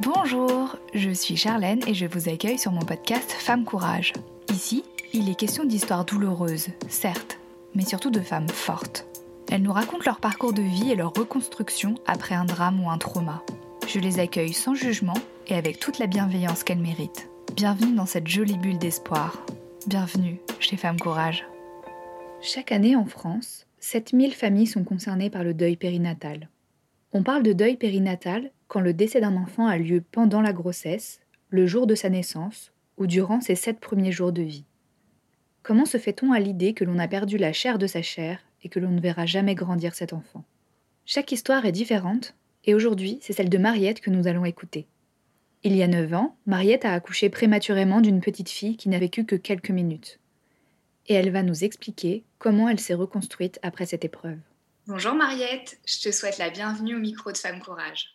Bonjour, je suis Charlène et je vous accueille sur mon podcast Femme Courage. Ici, il est question d'histoires douloureuses, certes, mais surtout de femmes fortes. Elles nous racontent leur parcours de vie et leur reconstruction après un drame ou un trauma. Je les accueille sans jugement et avec toute la bienveillance qu'elles méritent. Bienvenue dans cette jolie bulle d'espoir. Bienvenue chez Femme Courage. Chaque année en France, 7000 familles sont concernées par le deuil périnatal. On parle de deuil périnatal quand le décès d'un enfant a lieu pendant la grossesse, le jour de sa naissance ou durant ses sept premiers jours de vie. Comment se fait-on à l'idée que l'on a perdu la chair de sa chair et que l'on ne verra jamais grandir cet enfant? Chaque histoire est différente et aujourd'hui c'est celle de Mariette que nous allons écouter. Il y a 9 ans, Mariette a accouché prématurément d'une petite fille qui n'a vécu que quelques minutes. Et elle va nous expliquer comment elle s'est reconstruite après cette épreuve. Bonjour Mariette, je te souhaite la bienvenue au micro de Femme Courage.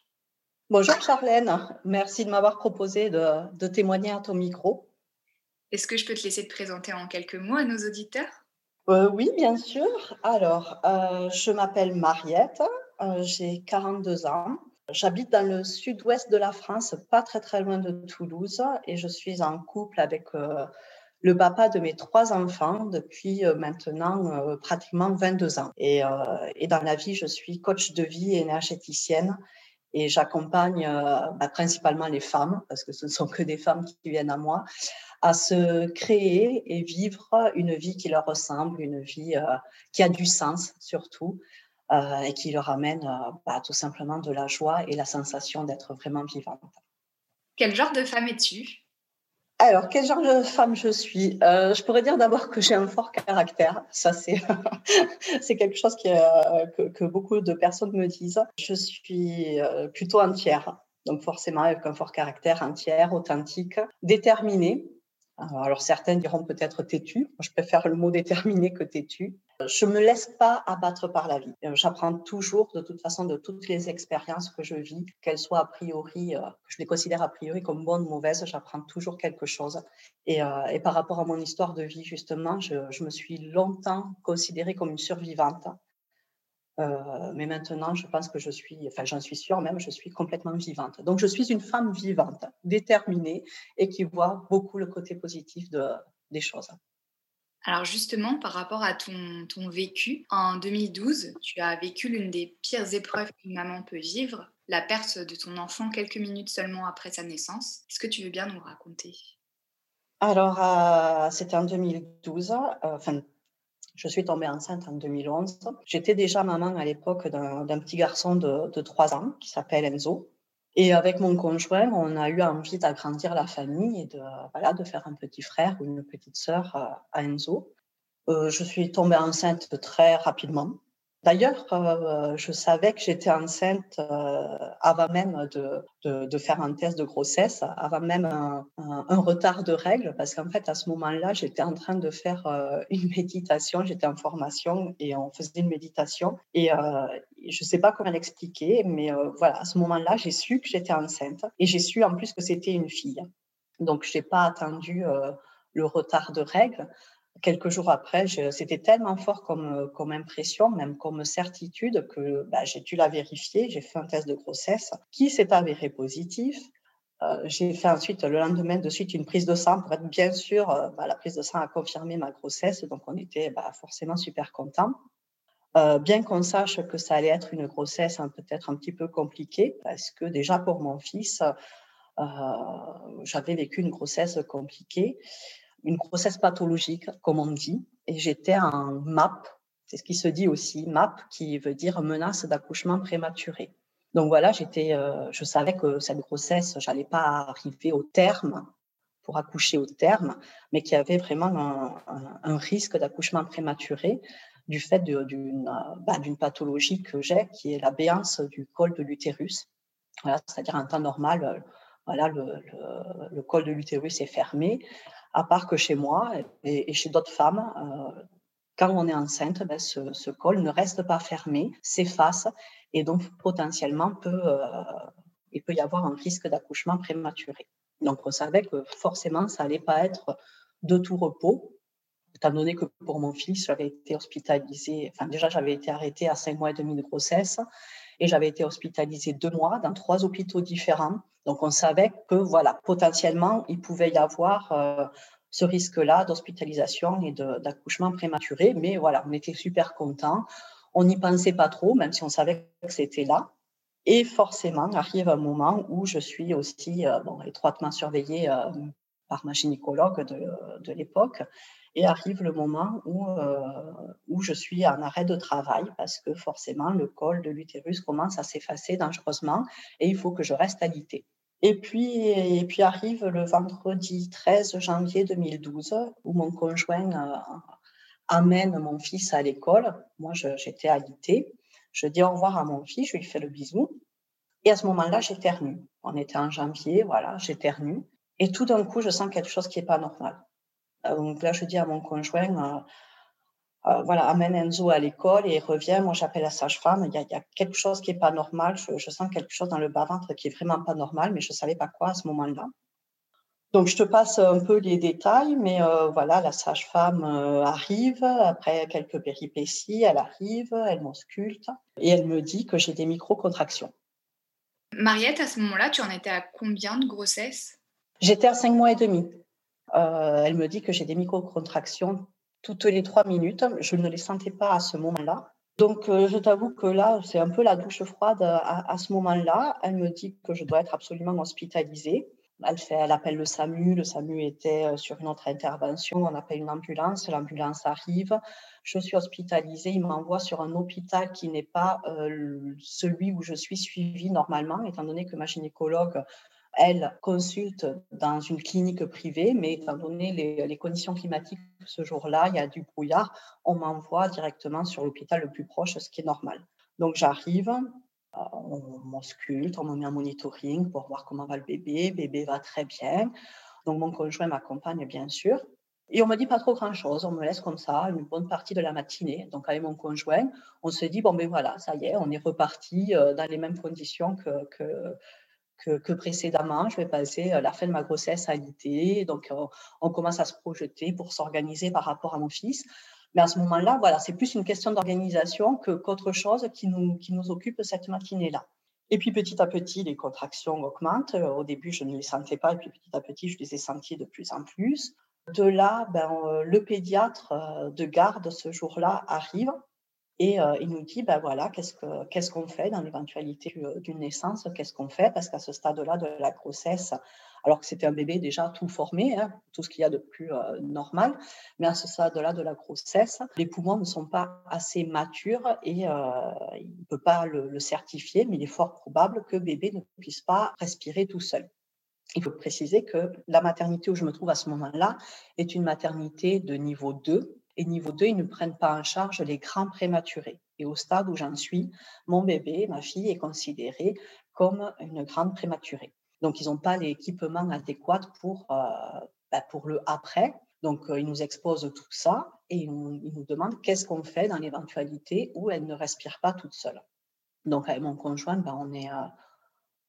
Bonjour Charlène, merci de m'avoir proposé de, témoigner à ton micro. Est-ce que je peux te laisser te présenter en quelques mots à nos auditeurs? Euh, Oui, bien sûr. Alors, euh, je m'appelle Mariette, euh, j'ai 42 ans. J'habite dans le sud-ouest de la France, pas très très loin de Toulouse, et je suis en couple avec le papa de mes trois enfants depuis maintenant pratiquement 22 ans. Et, et, dans la vie, je suis coach de vie énergéticienne et j'accompagne bah, principalement les femmes, parce que ce ne sont que des femmes qui viennent à moi, à se créer et vivre une vie qui leur ressemble, une vie qui a du sens surtout, et qui leur amène bah, tout simplement de la joie et la sensation d'être vraiment vivante. Quel genre de femme es-tu? Alors, quel genre de femme je suis? Euh, Je pourrais dire d'abord que j'ai un fort caractère. Ça, c'est quelque chose euh, que, beaucoup de personnes me disent. Je suis euh, plutôt entière, donc forcément avec un fort caractère, entière, authentique, déterminée. Alors, certains diront peut-être têtu. Je préfère le mot déterminé que têtu. Je me laisse pas abattre par la vie. J'apprends toujours, de toute façon, de toutes les expériences que je vis, qu'elles soient a priori, euh, que je les considère a priori comme bonnes ou mauvaises, j'apprends toujours quelque chose. Et, euh, par rapport à mon histoire de vie, justement, je me suis longtemps considérée comme une survivante. Euh, mais maintenant, je pense que je suis, enfin, j'en suis sûre même, je suis complètement vivante. Donc, je suis une femme vivante, déterminée et qui voit beaucoup le côté positif de, des choses. Alors justement, par rapport à ton, ton vécu, en 2012, tu as vécu l'une des pires épreuves qu'une maman peut vivre, la perte de ton enfant quelques minutes seulement après sa naissance. Est-ce que tu veux bien nous raconter? Alors, euh, c'était en 2012, euh, enfin je suis tombée enceinte en 2011. J'étais déjà maman à l'époque d'un petit garçon de, de 3 ans qui s'appelle Enzo. Et avec mon conjoint, on a eu envie d'agrandir la famille et de, faire un petit frère ou une petite sœur à, Enzo. Euh, je suis tombée enceinte très rapidement. D'ailleurs, euh, je savais que j'étais enceinte euh, avant même de, faire un test de grossesse, avant même un, retard de règles, parce qu'en fait, à ce moment-là, j'étais en train de faire euh, une méditation, j'étais en formation et on faisait une méditation. Et je ne sais pas comment l'expliquer, mais voilà, à ce moment-là, j'ai su que j'étais enceinte et j'ai su en plus que c'était une fille. Donc, je n'ai pas attendu le retard de règles quelques jours après, c'était tellement fort comme, comme impression, même comme certitude, que bah, j'ai dû la vérifier. J'ai fait un test de grossesse qui s'est avéré positif. Euh, j'ai fait ensuite, le lendemain de suite, une prise de sang pour être bien sûr, euh, bah, la prise de sang a confirmé ma grossesse, donc on était bah, forcément super contents. Euh, bien qu'on sache que ça allait être une grossesse hein, peut-être un petit peu compliquée, parce que déjà pour mon fils, j'avais vécu une grossesse compliquée une grossesse pathologique, comme on dit, et j'étais en MAP, c'est ce qui se dit aussi, MAP, qui veut dire menace d'accouchement prématuré. Donc voilà, j'étais, euh, je savais que cette grossesse, j'allais pas arriver au terme pour accoucher au terme, mais qu'il y avait vraiment un, risque d'accouchement prématuré du fait d'une bah, d'une pathologie que j'ai, qui est la béance du col de l'utérus. Voilà, c'est-à-dire en temps normal, voilà, le, le, le col de l'utérus est fermé à part que chez moi et, chez d'autres femmes, euh, quand on est enceinte, ben, ce, col ne reste pas fermé, s'efface et donc potentiellement peut, euh, il peut y avoir un risque d'accouchement prématuré. Donc on savait que forcément ça allait pas être de tout repos, étant donné que pour mon fils j'avais été hospitalisée, enfin déjà j'avais été arrêtée à cinq mois et demi de grossesse et j'avais été hospitalisée deux mois dans trois hôpitaux différents Donc on savait que voilà, potentiellement, il pouvait y avoir euh, ce risque-là d'hospitalisation et d'accouchement prématuré. Mais voilà, on était super contents. On n'y pensait pas trop, même si on savait que c'était là. Et forcément, arrive un moment où je suis aussi euh, étroitement surveillée euh, par ma gynécologue de, l'époque. Et arrive le moment où, où je suis en arrêt de travail parce que forcément, le col de l'utérus commence à s'effacer dangereusement et il faut que je reste alité. Et puis, et puis arrive le vendredi 13 janvier 2012 où mon conjoint euh, amène mon fils à l'école. Moi, j'étais alitée. Je dis au revoir à mon fils, je lui fais le bisou. Et à ce moment-là, j'éternue. On était en janvier, voilà, j'éternue. Et tout d'un coup, je sens quelque chose qui n'est pas normal. Euh, donc là, je dis à mon conjoint, euh, euh, voilà, amène Enzo à l'école et il revient. Moi, j'appelle la sage-femme. Il, y, a quelque chose qui n'est pas normal. Je, sens quelque chose dans le bas-ventre qui est vraiment pas normal, mais je ne savais pas quoi à ce moment-là. Donc, je te passe un peu les détails, mais voilà, la sage-femme arrive après quelques péripéties. Elle arrive, elle m'ausculte et elle me dit que j'ai des micro-contractions. Mariette, à ce moment-là, tu en étais à combien de grossesse J'étais à cinq mois et demi. Euh, elle me dit que j'ai des micro-contractions toutes les trois minutes. Je ne les sentais pas à ce moment-là. Donc, euh, je t'avoue que là, c'est un peu la douche froide à, ce moment-là. Elle me dit que je dois être absolument hospitalisée. Elle, fait, elle appelle le SAMU. Le SAMU était euh, sur une autre intervention. On appelle une ambulance. L'ambulance arrive. Je suis hospitalisée. Il m'envoie sur un hôpital qui n'est pas celui où je suis suivie normalement, étant donné que ma gynécologue elle consulte dans une clinique privée, mais étant donné les, conditions climatiques ce jour-là, il y a du brouillard, on m'envoie directement sur l'hôpital le plus proche, ce qui est normal. Donc j'arrive, euh, on m'ausculte, on me met en monitoring pour voir comment va le bébé, bébé va très bien. Donc mon conjoint m'accompagne bien sûr. Et on me dit pas trop grand-chose, on me laisse comme ça une bonne partie de la matinée. Donc avec mon conjoint, on se dit, bon ben voilà, ça y est, on est reparti euh, dans les mêmes conditions que, que, que, précédemment. Je vais passer euh, la fin de ma grossesse à l'IT. Donc, euh, on commence à se projeter pour s'organiser par rapport à mon fils. Mais à ce moment-là, voilà, c'est plus une question d'organisation que, qu'autre chose qui nous, qui nous occupe cette matinée-là. Et puis petit à petit, les contractions augmentent. Euh, au début, je ne les sentais pas, et puis petit à petit, je les ai senties de plus en plus. De là, ben, le pédiatre de garde ce jour-là arrive et euh, il nous dit, ben voilà, qu'est-ce qu'on fait dans l'éventualité euh, d'une naissance Qu'est-ce qu'on fait? Parce qu'à ce stade-là de la grossesse, alors que c'était un bébé déjà tout formé, hein, tout ce qu'il y a de plus euh, normal, mais à ce stade-là de la grossesse, les poumons ne sont pas assez matures et il ne peut pas le, le, certifier, mais il est fort probable que bébé ne puisse pas respirer tout seul. Il faut préciser que la maternité où je me trouve à ce moment-là est une maternité de niveau 2, et niveau 2, ils ne prennent pas en charge les grands prématurés. Et au stade où j'en suis, mon bébé, ma fille, est considérée comme une grande prématurée. Donc, ils n'ont pas l'équipement adéquat pour, euh, bah, pour le après. Donc, euh, ils nous exposent tout ça et ils nous, demandent qu'est-ce qu'on fait dans l'éventualité où elle ne respire pas toute seule. Donc, avec mon conjoint, bah, on est, euh,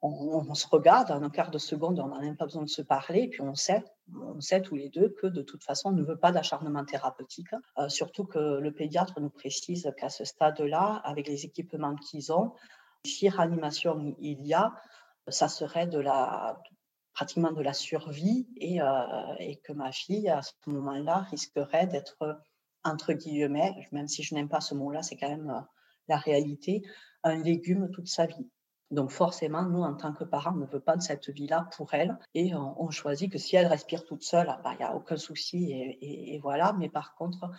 on, se regarde, un quart de seconde, on n'a même pas besoin de se parler, et puis on sait, on sait tous les deux que de toute façon, on ne veut pas d'acharnement thérapeutique, euh, surtout que le pédiatre nous précise qu'à ce stade-là, avec les équipements qu'ils ont, si réanimation il y a, ça serait de la, pratiquement de la survie et, euh, que ma fille, à ce moment-là, risquerait d'être, entre guillemets, même si je n'aime pas ce mot-là, c'est quand même euh, la réalité, un légume toute sa vie. Donc forcément, nous, en tant que parents, on ne veut pas de cette vie-là pour elle. Et on, choisit que si elle respire toute seule, ah bah, il n'y a aucun souci. Et, voilà. Mais par contre,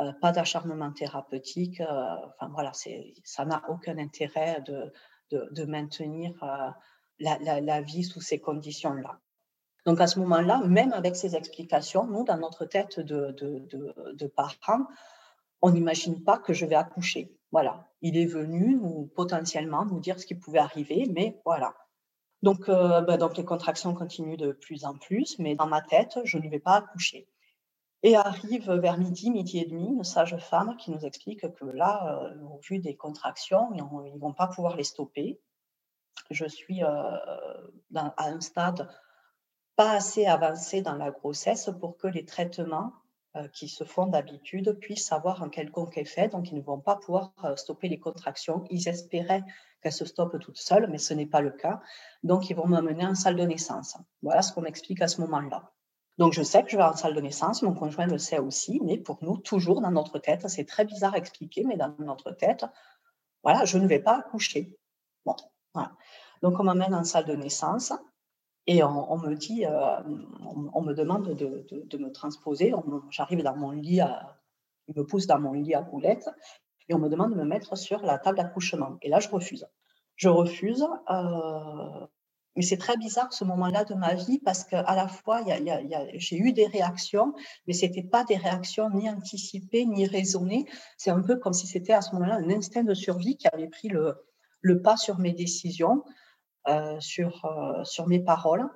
euh, pas d'acharnement thérapeutique. Euh, enfin voilà, ça n'a aucun intérêt de, de, maintenir euh, la, la, vie sous ces conditions-là. Donc à ce moment-là, même avec ces explications, nous, dans notre tête de, de, de parents, on n'imagine pas que je vais accoucher. Voilà, il est venu potentiellement nous dire ce qui pouvait arriver, mais voilà. Donc, euh, ben, donc les contractions continuent de plus en plus, mais dans ma tête, je ne vais pas accoucher. Et arrive vers midi, midi et demi, une sage-femme qui nous explique que là, euh, au vu des contractions, ils ne vont pas pouvoir les stopper. Je suis euh, à un stade pas assez avancé dans la grossesse pour que les traitements qui se font d'habitude puissent avoir un quelconque effet, donc ils ne vont pas pouvoir euh, stopper les contractions. Ils espéraient qu'elles se stoppent toutes seules, mais ce n'est pas le cas. Donc ils vont m'amener en salle de naissance. Voilà ce qu'on m'explique à ce moment-là. Donc je sais que je vais en salle de naissance, mon conjoint le sait aussi, mais pour nous, toujours dans notre tête, c'est très bizarre à expliquer, mais dans notre tête, voilà, je ne vais pas accoucher. Bon, voilà. Donc on m'amène en salle de naissance. Et on, me dit, euh, on, me demande de, me transposer. J'arrive dans mon lit, à, il me pousse dans mon lit à roulettes et on me demande de me mettre sur la table d'accouchement. Et là, je refuse. Je refuse. Euh, mais c'est très bizarre ce moment-là de ma vie parce qu'à la fois, j'ai eu des réactions, mais ce n'était pas des réactions ni anticipées ni raisonnées. C'est un peu comme si c'était à ce moment-là un instinct de survie qui avait pris le pas sur mes décisions. Euh, sur, euh, sur mes paroles.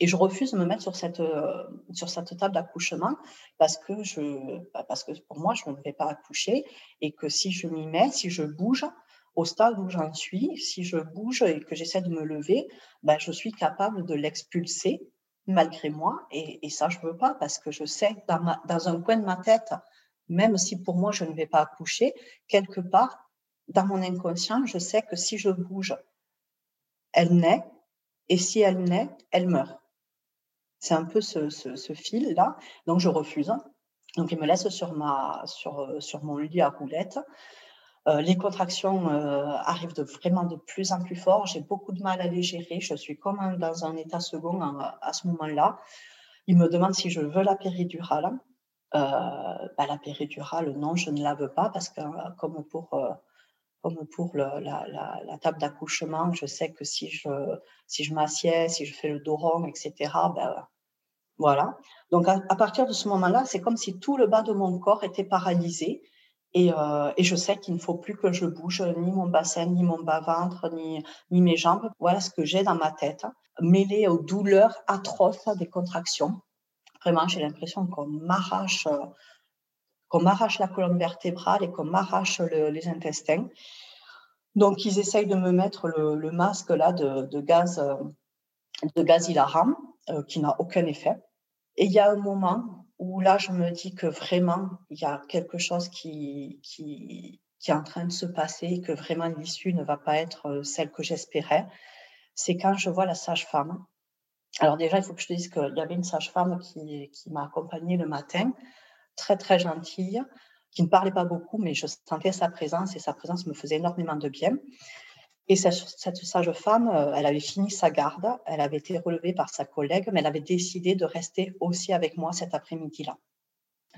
Et je refuse de me mettre sur cette, euh, sur cette table d'accouchement parce que, je, bah, parce que pour moi, je ne vais pas accoucher et que si je m'y mets, si je bouge, au stade où j'en suis, si je bouge et que j'essaie de me lever, bah, je suis capable de l'expulser malgré moi. Et, ça, je ne veux pas parce que je sais dans un coin de ma tête, même si pour moi, je ne vais pas accoucher, quelque part, dans mon inconscient, je sais que si je bouge, elle naît, et si elle naît, elle meurt. C'est un peu ce, fil-là. Donc, je refuse. Donc, il me laisse sur, ma, sur, sur mon lit à roulettes. Euh, les contractions euh, arrivent vraiment de plus en plus fort. J'ai beaucoup de mal à les gérer. Je suis comme dans un état second à, ce moment-là. Il me demande si je veux la péridurale. Euh, bah, la péridurale, non, je ne la veux pas parce que, comme pour comme pour la, table d'accouchement, je sais que si je, si je m'assieds, si je fais le dos etc., ben, voilà. Donc, à, partir de ce moment-là, c'est comme si tout le bas de mon corps était paralysé. Et, euh, et je sais qu'il ne faut plus que je bouge ni mon bassin, ni mon bas-ventre, ni mes jambes. Voilà ce que j'ai dans ma tête, mêlé aux douleurs atroces des contractions. Vraiment, j'ai l'impression qu'on m'arrache qu'on m'arrache la colonne vertébrale et qu'on m'arrache les intestins. Donc, ils essayent de me mettre le, masque là de, gaz, de gaz hilarant, euh, qui n'a aucun effet. Et il y a un moment où là, je me dis que vraiment, il y a quelque chose qui, qui, est en train de se passer, que vraiment l'issue ne va pas être euh, celle que j'espérais. C'est quand je vois la sage-femme. Alors déjà, il faut que je te dise qu'il y avait une sage-femme qui, qui m'a accompagnée le matin très très gentille, qui ne parlait pas beaucoup, mais je sentais sa présence et sa présence me faisait énormément de bien. Et cette, sage femme, euh, elle avait fini sa garde, elle avait été relevée par sa collègue, mais elle avait décidé de rester aussi avec moi cet après-midi-là.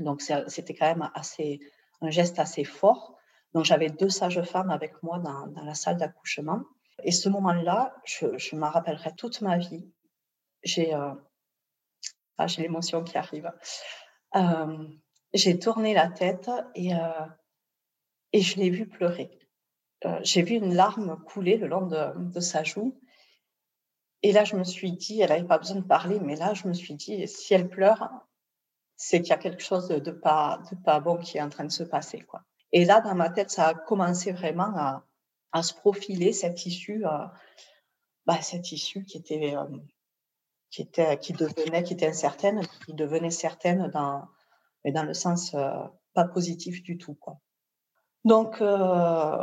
Donc c'était quand même assez, un geste assez fort. Donc j'avais deux sages-femmes avec moi dans, la salle d'accouchement. Et ce moment-là, je, m'en rappellerai toute ma vie. J'ai euh, ah, l'émotion qui arrive. Euh, j'ai tourné la tête et, euh, et je l'ai vu pleurer. Euh, j'ai vu une larme couler le long de, sa joue. Et là, je me suis dit, elle n'avait pas besoin de parler, mais là, je me suis dit, si elle pleure, c'est qu'il y a quelque chose de pas, de pas bon qui est en train de se passer. Quoi. Et là, dans ma tête, ça a commencé vraiment à, à se profiler, cette issue, euh, bah, cette issue qui était, qui était, qui devenait, qui était incertaine, qui devenait certaine dans, mais dans le sens euh, pas positif du tout. Quoi. Donc, euh,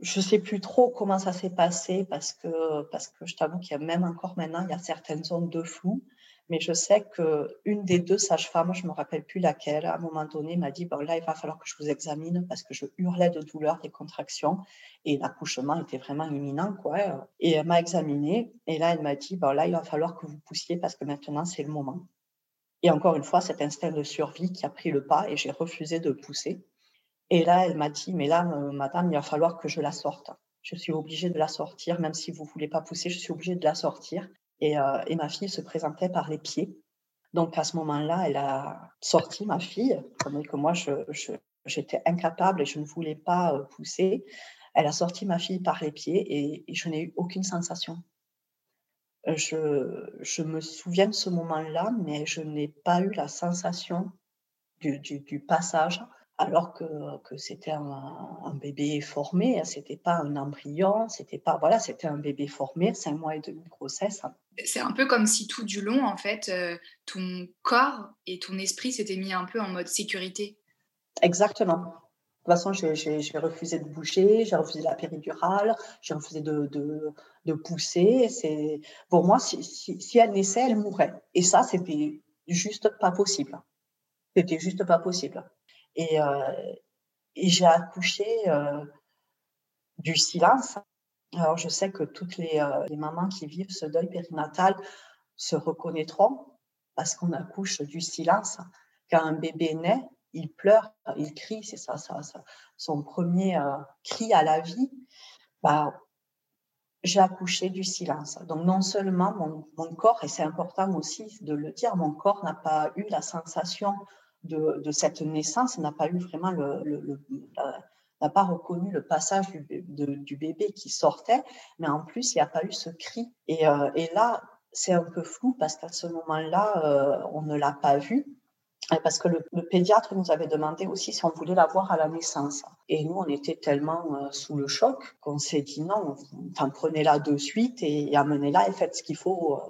je ne sais plus trop comment ça s'est passé parce que, parce que je t'avoue qu'il y a même encore maintenant, il y a certaines zones de flou. Mais je sais qu'une des deux sages-femmes, je ne me rappelle plus laquelle, à un moment donné, m'a dit bon, là, il va falloir que je vous examine parce que je hurlais de douleur, des contractions et l'accouchement était vraiment imminent. Quoi. Et elle m'a examiné et là, elle m'a dit bon, là, il va falloir que vous poussiez parce que maintenant, c'est le moment. Et encore une fois, cet instinct de survie qui a pris le pas et j'ai refusé de pousser. Et là, elle m'a dit, mais là, euh, madame, il va falloir que je la sorte. Je suis obligée de la sortir, même si vous ne voulez pas pousser, je suis obligée de la sortir. Et, euh, et, ma fille se présentait par les pieds. Donc à ce moment-là, elle a sorti ma fille, comme que moi, j'étais incapable et je ne voulais pas euh, pousser. Elle a sorti ma fille par les pieds et je n'ai eu aucune sensation je, me souviens de ce moment-là, mais je n'ai pas eu la sensation du, passage alors que, que c'était un, bébé formé, hein, c'était pas un embryon, c'était pas voilà, c'était un bébé formé, cinq mois et demi de grossesse. C'est un peu comme si tout du long, en fait, euh, ton corps et ton esprit s'étaient mis un peu en mode sécurité. Exactement. De toute façon, j'ai refusé de bouger, j'ai refusé la péridurale, j'ai refusé de, de, de pousser. Pour moi, si, si, si, elle naissait, elle mourrait. Et ça, c'était juste pas possible. C'était juste pas possible. Et, euh, et j'ai accouché euh, du silence. Alors, je sais que toutes les, euh, les, mamans qui vivent ce deuil périnatal se reconnaîtront parce qu'on accouche du silence. Quand un bébé naît, il pleure, il crie, c'est ça, ça, ça, son premier cri à la vie. Bah, j'ai accouché du silence. Donc non seulement mon, corps, et c'est important aussi de le dire, mon corps n'a pas eu la sensation de, cette naissance n'a pas eu vraiment le, n'a pas reconnu le passage du, bébé qui sortait, mais en plus, il n'y a pas eu ce cri. Et, euh, là, c'est un peu flou parce qu'à ce moment-là, euh, on ne l'a pas vu. Parce que le, pédiatre nous avait demandé aussi si on voulait la voir à la naissance. Et nous, on était tellement euh, sous le choc qu'on s'est dit non, enfin, prenez-la de suite et, amenez-la et faites ce qu'il faut.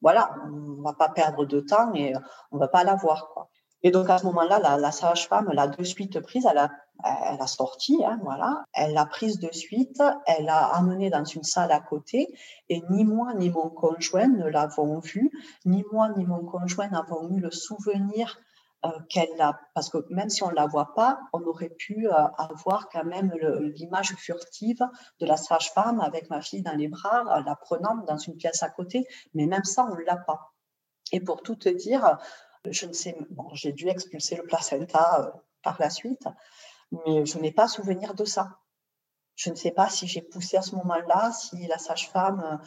voilà, on ne va pas perdre de temps et on ne va pas la voir. Quoi. Et donc à ce moment-là, la, sage-femme l'a de suite prise, elle a, elle a sorti, hein, voilà, elle l'a prise de suite, elle l'a amenée dans une salle à côté, et ni moi ni mon conjoint ne l'avons vue, ni moi ni mon conjoint n'avons eu le souvenir euh, qu'elle l'a, parce que même si on ne la voit pas, on aurait pu euh, avoir quand même l'image furtive de la sage-femme avec ma fille dans les bras, la prenant dans une pièce à côté, mais même ça, on ne l'a pas. Et pour tout te dire, je ne sais, bon, j'ai dû expulser le placenta euh, par la suite, mais je n'ai pas souvenir de ça. Je ne sais pas si j'ai poussé à ce moment-là, si la sage-femme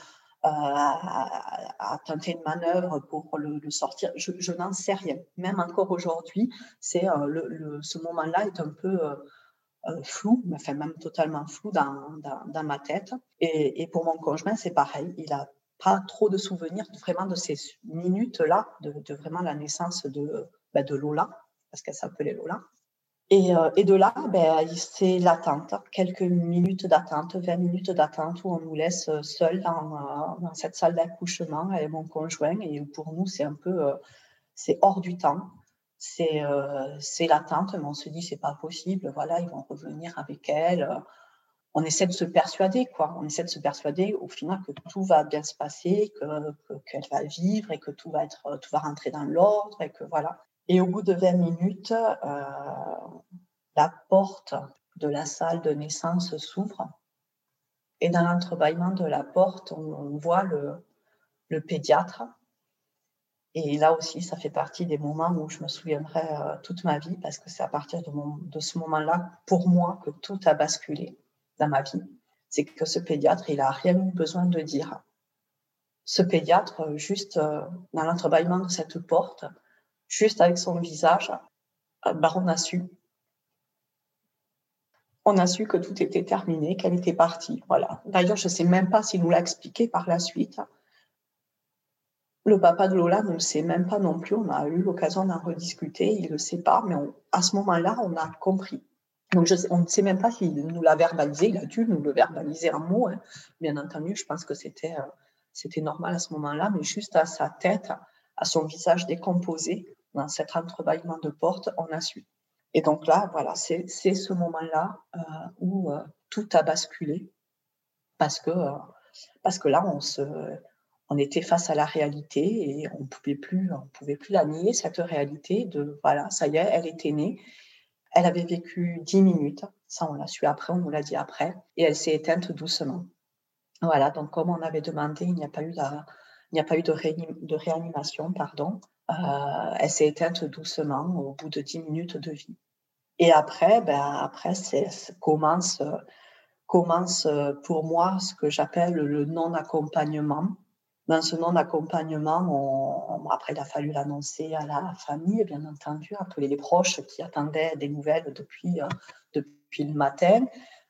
euh, a, tenté une manœuvre pour le, sortir. Je, n'en sais rien. Même encore aujourd'hui, c'est euh, ce moment-là est un peu flou, enfin même totalement flou dans, ma tête. Et, pour mon conjoint, c'est pareil. Il a pas trop de souvenirs vraiment de ces minutes-là, de, vraiment la naissance bah, de Lola, parce qu'elle s'appelait Lola. Et, euh, et, de là, ben, c'est l'attente, quelques minutes d'attente, 20 minutes d'attente où on nous laisse seuls dans, dans cette salle d'accouchement avec mon conjoint. Et pour nous, c'est un peu, euh, c'est hors du temps. C'est euh, l'attente, mais on se dit, c'est pas possible. Voilà, ils vont revenir avec elle on essaie de se persuader, quoi. On essaie de se persuader au final que tout va bien se passer, que, qu'elle va vivre et que tout va être, tout va rentrer dans l'ordre et que voilà. Et au bout de 20 minutes, euh, la porte de la salle de naissance s'ouvre et dans l'entrebâillement de la porte, on, voit le, le, pédiatre. Et là aussi, ça fait partie des moments où je me souviendrai euh, toute ma vie parce que c'est à partir de, de ce moment-là, pour moi, que tout a basculé dans ma vie, c'est que ce pédiatre, il a rien eu besoin de dire. Ce pédiatre, juste euh, dans l'entrebâillement de cette porte, juste avec son visage, euh, bah, on a su. On a su que tout était terminé, qu'elle était partie. Voilà. D'ailleurs, je ne sais même pas s'il nous l'a expliqué par la suite. Le papa de Lola ne le sait même pas non plus. On a eu l'occasion d'en rediscuter. Il ne le sait pas, mais à ce moment-là, on a compris. Donc, on ne sait même pas s'il nous l'a verbalisé. Il a dû nous le verbaliser en mots. Hein. Bien entendu, je pense que euh, c'était normal à ce moment-là, mais juste à sa tête, à son visage décomposé, dans cet entrebâillement de porte, on a su. Et donc là, voilà, c'est ce moment-là euh, où euh, tout a basculé, parce que, parce que là, on, se, on était face à la réalité et on ne pouvait plus, la nier, cette réalité de, voilà, ça y est, elle était née elle avait vécu 10 minutes, ça on l'a su après, on nous l'a dit après, et elle s'est éteinte doucement. Voilà, donc comme on avait demandé, il n'y a pas eu, il n'y a pas eu de réanimation, pardon. Euh, elle s'est éteinte doucement au bout de 10 minutes de vie. Et après, ben, après commence, commence pour moi ce que j'appelle le non-accompagnement dans ce non-accompagnement, après, il a fallu l'annoncer à la famille, bien entendu, appeler les proches qui attendaient des nouvelles depuis, euh, depuis le matin,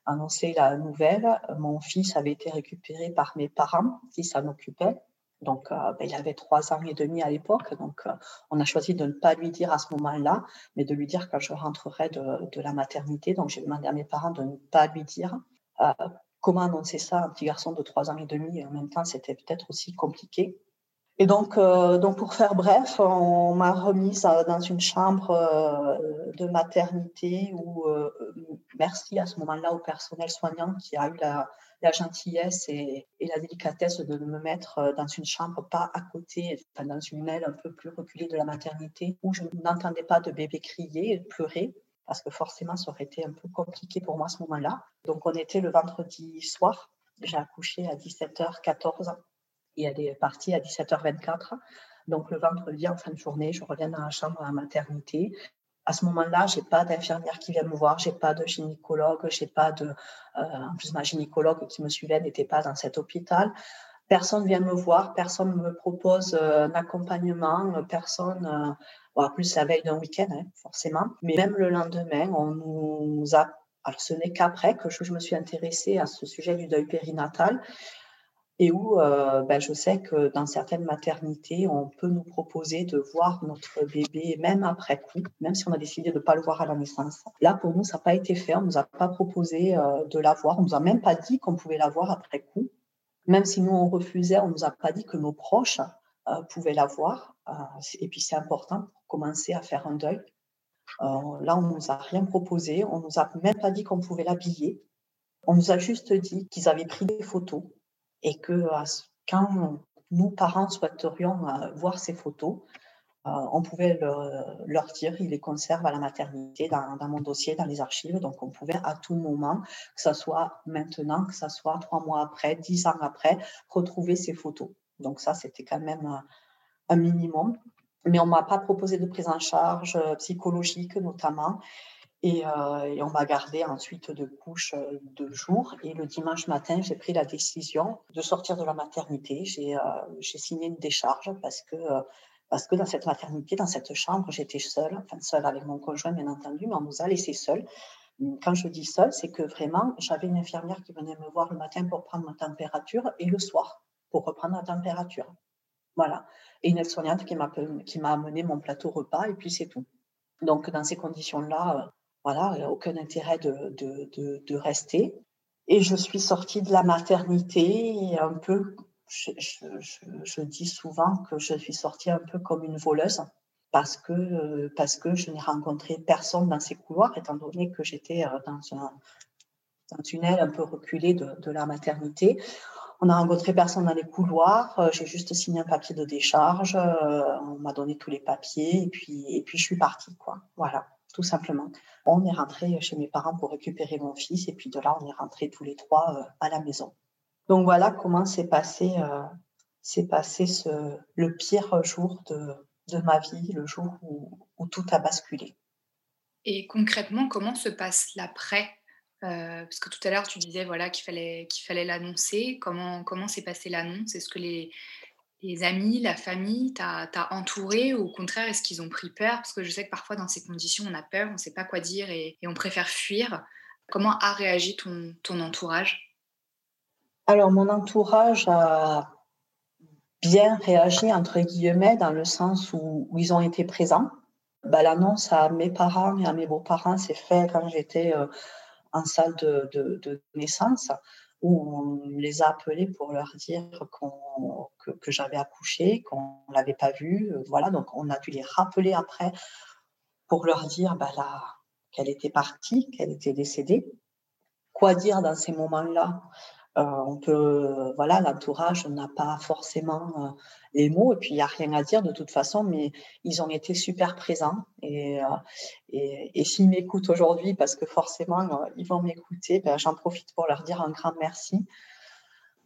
annoncer la nouvelle. Mon fils avait été récupéré par mes parents qui s'en occupaient. Donc, ben, il avait trois ans et demi à l'époque. Donc, on a choisi de ne pas lui dire à ce moment-là, mais de lui dire quand je rentrerai de, la maternité. Donc, j'ai demandé à mes parents de ne pas lui dire. comment annoncer ça à un petit garçon de trois ans et demi Et en même temps, c'était peut-être aussi compliqué. Et donc, euh, donc, pour faire bref, on m'a remise dans une chambre euh, de maternité où, euh, merci à ce moment-là au personnel soignant qui a eu la, gentillesse et, la délicatesse de me mettre dans une chambre pas à côté, dans une aile un peu plus reculée de la maternité où je n'entendais pas de bébé crier et pleurer parce que forcément, ça aurait été un peu compliqué pour moi à ce moment-là. Donc, on était le vendredi soir. J'ai accouché à 17h14 et elle est partie à 17h24. Donc le vendredi en fin de journée, je reviens dans la chambre à maternité. À ce moment-là, j'ai pas d'infirmière qui vient me voir, j'ai pas de gynécologue, j'ai pas de. Euh, en plus, ma gynécologue qui me suivait n'était pas dans cet hôpital. Personne vient me voir, personne me propose euh, un accompagnement, personne. Euh, en plus, la veille d'un week-end, hein, forcément. Mais même le lendemain, on nous a. Alors, ce n'est qu'après que je me suis intéressée à ce sujet du deuil périnatal et où ben, je sais que dans certaines maternités, on peut nous proposer de voir notre bébé même après coup, même si on a décidé de ne pas le voir à la naissance. Là, pour nous, ça n'a pas été fait. On ne nous a pas proposé euh, de l'avoir. On ne nous a même pas dit qu'on pouvait l'avoir après coup. Même si nous, on refusait, on ne nous a pas dit que nos proches euh, pouvaient l'avoir. et puis, c'est important pour commencer à faire un deuil. là, on ne nous a rien proposé. On ne nous a même pas dit qu'on pouvait l'habiller. On nous a juste dit qu'ils avaient pris des photos et que euh, quand nous, parents, souhaiterions euh, voir ces photos, euh, on pouvait leur dire, ils les conservent à la maternité, dans, dans, mon dossier, dans les archives. Donc, on pouvait à tout moment, que ce soit maintenant, que ce soit trois mois après, dix ans après, retrouver ces photos. Donc, ça, c'était quand même un minimum. Mais on ne m'a pas proposé de prise en charge psychologique, notamment. Euh, et, on m'a gardé ensuite de couche euh, deux jours. Et le dimanche matin, j'ai pris la décision de sortir de la maternité. J'ai euh, signé une décharge parce que, parce que dans cette maternité, dans cette chambre, j'étais seule, enfin seule avec mon conjoint, bien entendu, mais on nous a laissés seuls. Quand je dis seule, c'est que vraiment, j'avais une infirmière qui venait me voir le matin pour prendre ma température et le soir pour reprendre la température. Voilà. Et une aide-soignante qui m'a amené mon plateau repas et puis c'est tout. Donc, dans ces conditions-là, voilà, il n'y a aucun intérêt de, de, rester. Et je suis sortie de la maternité un peu, je, dis souvent que je suis sortie un peu comme une voleuse parce que, parce que je n'ai rencontré personne dans ces couloirs, étant donné que j'étais euh, dans un, un, tunnel un peu reculé de, la maternité. On n'a rencontré personne dans les couloirs. Euh, j'ai juste signé un papier de décharge. Euh, on m'a donné tous les papiers et puis, et puis je suis partie, quoi. Voilà tout simplement. On est rentré chez mes parents pour récupérer mon fils et puis de là, on est rentrés tous les trois euh, à la maison. Donc voilà comment s'est passé, euh, passé ce, le pire jour de, de ma vie, le jour où, où, tout a basculé. Et concrètement, comment se passe l'après euh, Parce que tout à l'heure, tu disais voilà, qu'il fallait qu'il fallait l'annoncer. Comment comment s'est passée l'annonce? Est-ce que les, les amis, la famille, t'as entouré ou au contraire, est-ce qu'ils ont pris peur? Parce que je sais que parfois dans ces conditions, on a peur, on ne sait pas quoi dire et, on préfère fuir. Comment a réagi ton, ton entourage? Alors, mon entourage a bien réagi, entre guillemets, dans le sens où, ils ont été présents. Bah, L'annonce à mes parents et à mes beaux-parents s'est faite quand j'étais euh, en salle de, de naissance où on les a appelés pour leur dire que, j'avais accouché, qu'on ne l'avait pas vu. Euh, voilà, donc on a dû les rappeler après pour leur dire bah, qu'elle était partie, qu'elle était décédée. Quoi dire dans ces moments-là? On peut, voilà, l'entourage n'a pas forcément euh, les mots, et puis il n'y a rien à dire de toute façon, mais ils ont été super présents. Et, euh, et, et s'ils m'écoutent aujourd'hui, parce que forcément ils vont m'écouter, ben, j'en profite pour leur dire un grand merci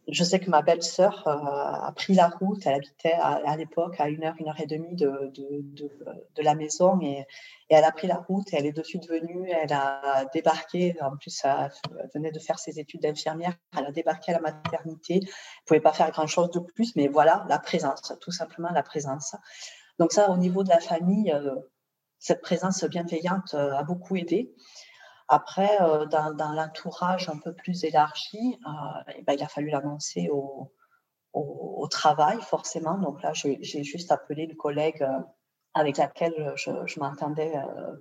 je sais que ma belle-sœur euh, a pris la route. Elle habitait à, l'époque à une heure, une heure et demie de, de, de, la maison et, elle a pris la route et elle est de suite venue. Elle a débarqué. En plus, elle venait de faire ses études d'infirmière. Elle a débarqué à la maternité. Elle pouvait pas faire grand-chose de plus, mais voilà, la présence, tout simplement la présence. Donc ça, au niveau de la famille, euh, cette présence bienveillante euh, a beaucoup aidé. Après, euh, dans, l'entourage un peu plus élargi, euh, eh ben, il a fallu l'annoncer au, travail, forcément. Donc là, j'ai juste appelé une collègue avec laquelle je, m'entendais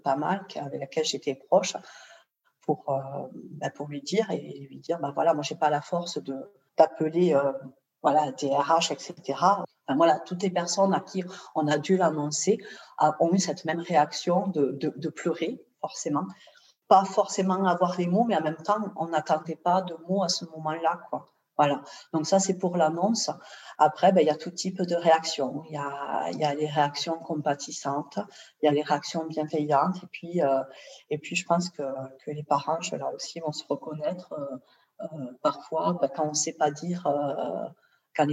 pas mal, avec laquelle j'étais proche, pour, ben, pour lui dire et lui dire, ben voilà, moi, j'ai pas la force d'appeler voilà, des RH, etc. Voilà, toutes les personnes à qui on a dû l'annoncer ont eu cette même réaction de, de, pleurer, forcément. Pas forcément avoir les mots, mais en même temps, on n'attendait pas de mots à ce moment-là. Quoi. Voilà. Donc ça, c'est pour l'annonce. Après, ben, il y a tout type de réactions. Il y a, y a les réactions compatissantes, il y a les réactions bienveillantes. Et puis, euh, et puis je pense que, que les parents, là aussi, vont se reconnaître euh, euh, parfois ben, quand on ne sait pas dire quand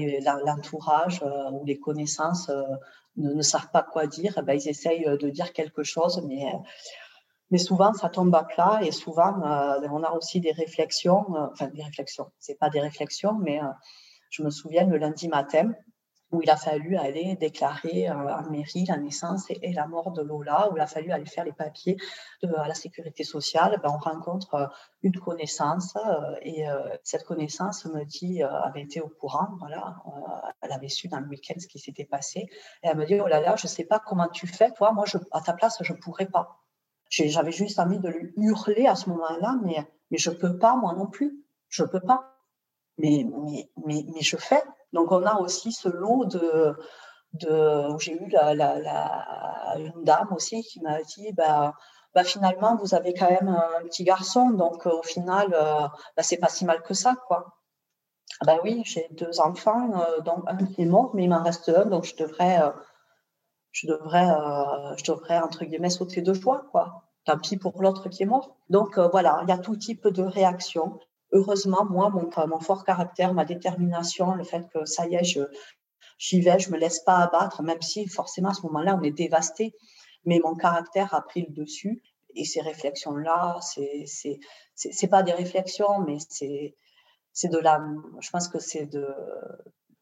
l'entourage ou les connaissances euh, ne, savent pas quoi dire, ben, ils essayent de dire quelque chose, mais, mais souvent ça tombe à plat et souvent on a aussi des réflexions, enfin des réflexions, c'est pas des réflexions, mais je me souviens le lundi matin, où il a fallu aller déclarer euh, en mairie la naissance et, la mort de Lola, où il a fallu aller faire les papiers de, à la sécurité sociale, ben, on rencontre euh, une connaissance euh, et cette connaissance me dit, avait été au courant, voilà, elle avait su dans le week-end ce qui s'était passé, et elle me dit, oh là là, je sais pas comment tu fais, toi, moi, à ta place, je pourrais pas. J'avais juste envie de lui hurler à ce moment-là, mais, mais je ne peux pas, moi non plus, je ne peux pas. Mais, mais, mais, je fais, donc, on a aussi ce lot de. de j'ai eu la, la, une dame aussi qui m'a dit bah, bah, finalement, vous avez quand même un petit garçon, donc au final, euh, bah, c'est pas si mal que ça, quoi. Ben oui, j'ai deux enfants, euh, dont un qui est mort, mais il m'en reste un, donc je devrais, euh, je devrais, je devrais entre guillemets sauter de joie, quoi. Tant pis pour l'autre qui est mort. Donc voilà, il y a tout type de réactions heureusement, moi, mon, mon, fort caractère, ma détermination, le fait que ça y est, je, j'y vais, je me laisse pas abattre, même si forcément à ce moment-là, on est dévasté. Mais mon caractère a pris le dessus. Et ces réflexions-là, c'est, c'est, c'est, pas des réflexions, mais c'est, c'est de la, je pense que c'est de,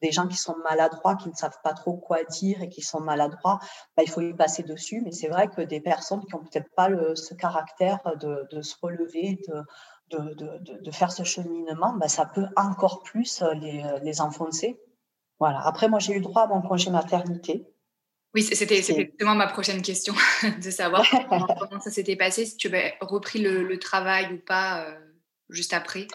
des gens qui sont maladroits, qui ne savent pas trop quoi dire et qui sont maladroits, bah, il faut y passer dessus. Mais c'est vrai que des personnes qui ont peut-être pas le, ce caractère de, de se relever, de, de, de, de, faire ce cheminement, ben, ça peut encore plus les, les enfoncer. Voilà. Après, moi, j'ai eu droit à mon congé maternité. Oui, c'était exactement ma prochaine question, de savoir comment, ça s'était passé, si tu avais repris le, le travail ou pas euh, juste après.